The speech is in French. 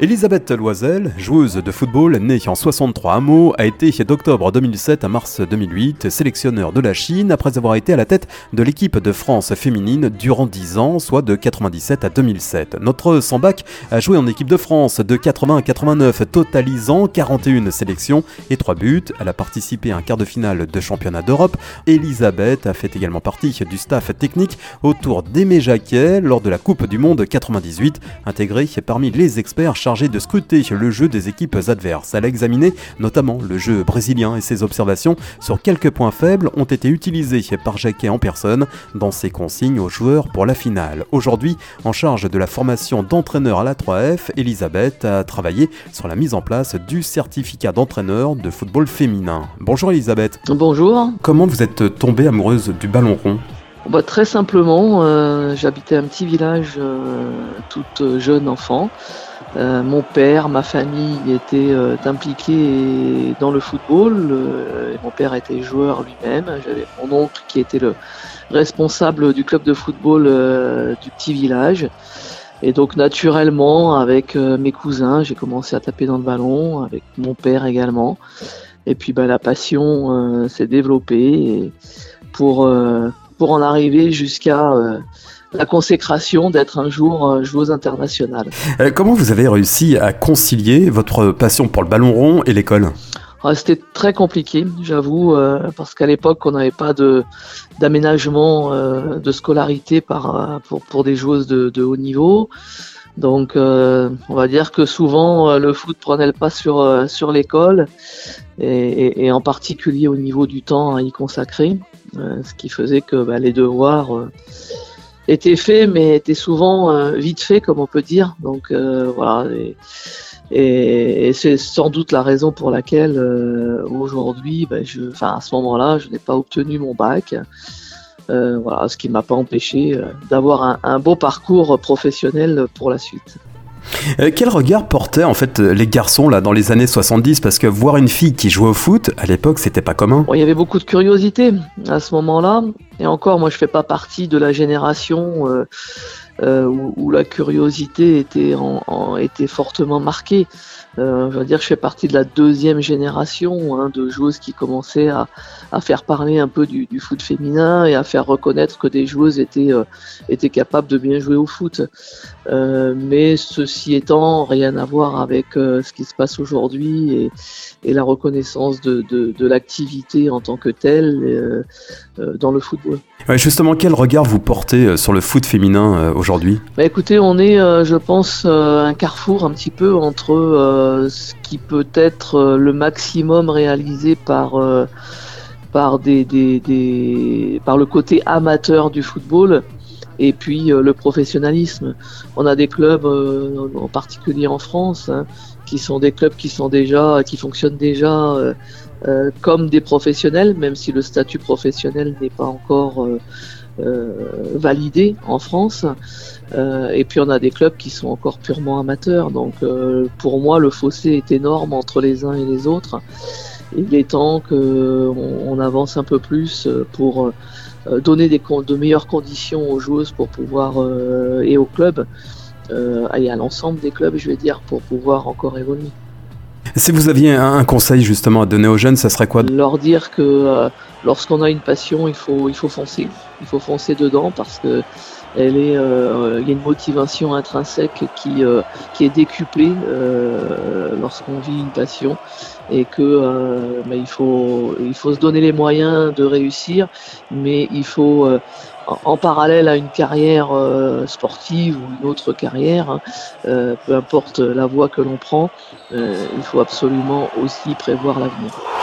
Elisabeth Loisel, joueuse de football née en 63 à Meaux, a été d'octobre 2007 à mars 2008 sélectionneur de la Chine après avoir été à la tête de l'équipe de France féminine durant 10 ans, soit de 97 à 2007. Notre Sambac a joué en équipe de France de 80 à 89, totalisant 41 sélections et 3 buts. Elle a participé à un quart de finale de championnat d'Europe. Elisabeth a fait également partie du staff technique autour d'Aimé Jacquet lors de la Coupe du Monde 98, intégrée parmi les experts de scruter le jeu des équipes adverses. Elle a examiné notamment le jeu brésilien et ses observations sur quelques points faibles ont été utilisés par Jacquet en personne dans ses consignes aux joueurs pour la finale. Aujourd'hui, en charge de la formation d'entraîneur à la 3F, Elisabeth a travaillé sur la mise en place du certificat d'entraîneur de football féminin. Bonjour Elisabeth. Bonjour. Comment vous êtes tombée amoureuse du ballon rond? Bah, Très simplement, euh, j'habitais un petit village euh, toute jeune enfant. Euh, mon père, ma famille étaient euh, dans le football. Euh, mon père était joueur lui-même. J'avais mon oncle qui était le responsable du club de football du petit village. Et donc naturellement, avec mes cousins, j'ai commencé à taper dans le ballon, avec mon père également. Et puis bah, la passion s'est développée pour, pour en arriver jusqu'à la consécration d'être un jour euh, joueuse internationale. Euh, comment vous avez réussi à concilier votre passion pour le ballon rond et l'école? Ah, C'était très compliqué, j'avoue, euh, parce qu'à l'époque, on n'avait pas de d'aménagement de scolarité par, pour, pour des joueuses de, de haut niveau. Donc, on va dire que souvent, le foot prenait le pas sur, sur l'école, et, et, en particulier au niveau du temps à y consacrer, ce qui faisait que bah, les devoirs était fait, mais était souvent euh, vite fait, comme on peut dire. Donc euh, voilà. Et, c'est sans doute la raison pour laquelle euh, aujourd'hui, ben, je, enfin à ce moment-là, je n'ai pas obtenu mon bac. voilà, ce qui m'a pas empêché d'avoir un, un beau parcours professionnel pour la suite. Euh, quel regard portaient en fait les garçons là dans les années 70 Parce que voir une fille qui jouait au foot, à l'époque, c'était pas commun. il y avait beaucoup de curiosité à ce moment-là. Et encore, moi, je fais pas partie de la génération euh, euh, où, la curiosité était, en, était fortement marquée. Euh, je veux dire, je fais partie de la deuxième génération hein, de joueuses qui commençaient à, à, faire parler un peu du, du, foot féminin et à faire reconnaître que des joueuses étaient, euh, étaient capables de bien jouer au foot. Euh, mais ceci étant, rien à voir avec euh, ce qui se passe aujourd'hui et, et, la reconnaissance de, de, de l'activité en tant que telle euh, dans le football. Ouais, justement, quel regard vous portez sur le foot féminin aujourd'hui? Bah, Écoutez, on est, je pense, un carrefour un petit peu entre ce qui peut être euh, le maximum réalisé par euh, par des, des, par le côté amateur du football et puis euh, le professionnalisme. On a des clubs, en particulier en France, hein, qui sont des clubs qui sont déjà, qui fonctionnent déjà comme des professionnels, même si le statut professionnel n'est pas encore validé en France. Euh, et puis on a des clubs qui sont encore purement amateurs. Donc euh, pour moi, le fossé est énorme entre les uns et les autres. Il est temps qu'on on avance un peu plus pour euh, donner des, de meilleures conditions aux joueuses pour pouvoir et aux clubs et à l'ensemble des clubs, je vais dire, pour pouvoir encore évoluer. Si vous aviez un conseil justement à donner aux jeunes, ça serait quoi Leur dire que lorsqu'on a une passion, il faut, il faut foncer. Il faut foncer dedans parce que elle est, euh, il y a une motivation intrinsèque qui, euh, qui est décuplée euh, lorsqu'on vit une passion et que bah, il, faut, il faut se donner les moyens de réussir, mais il faut en parallèle à une carrière sportive ou une autre carrière, hein, peu importe la voie que l'on prend, il faut absolument aussi prévoir l'avenir.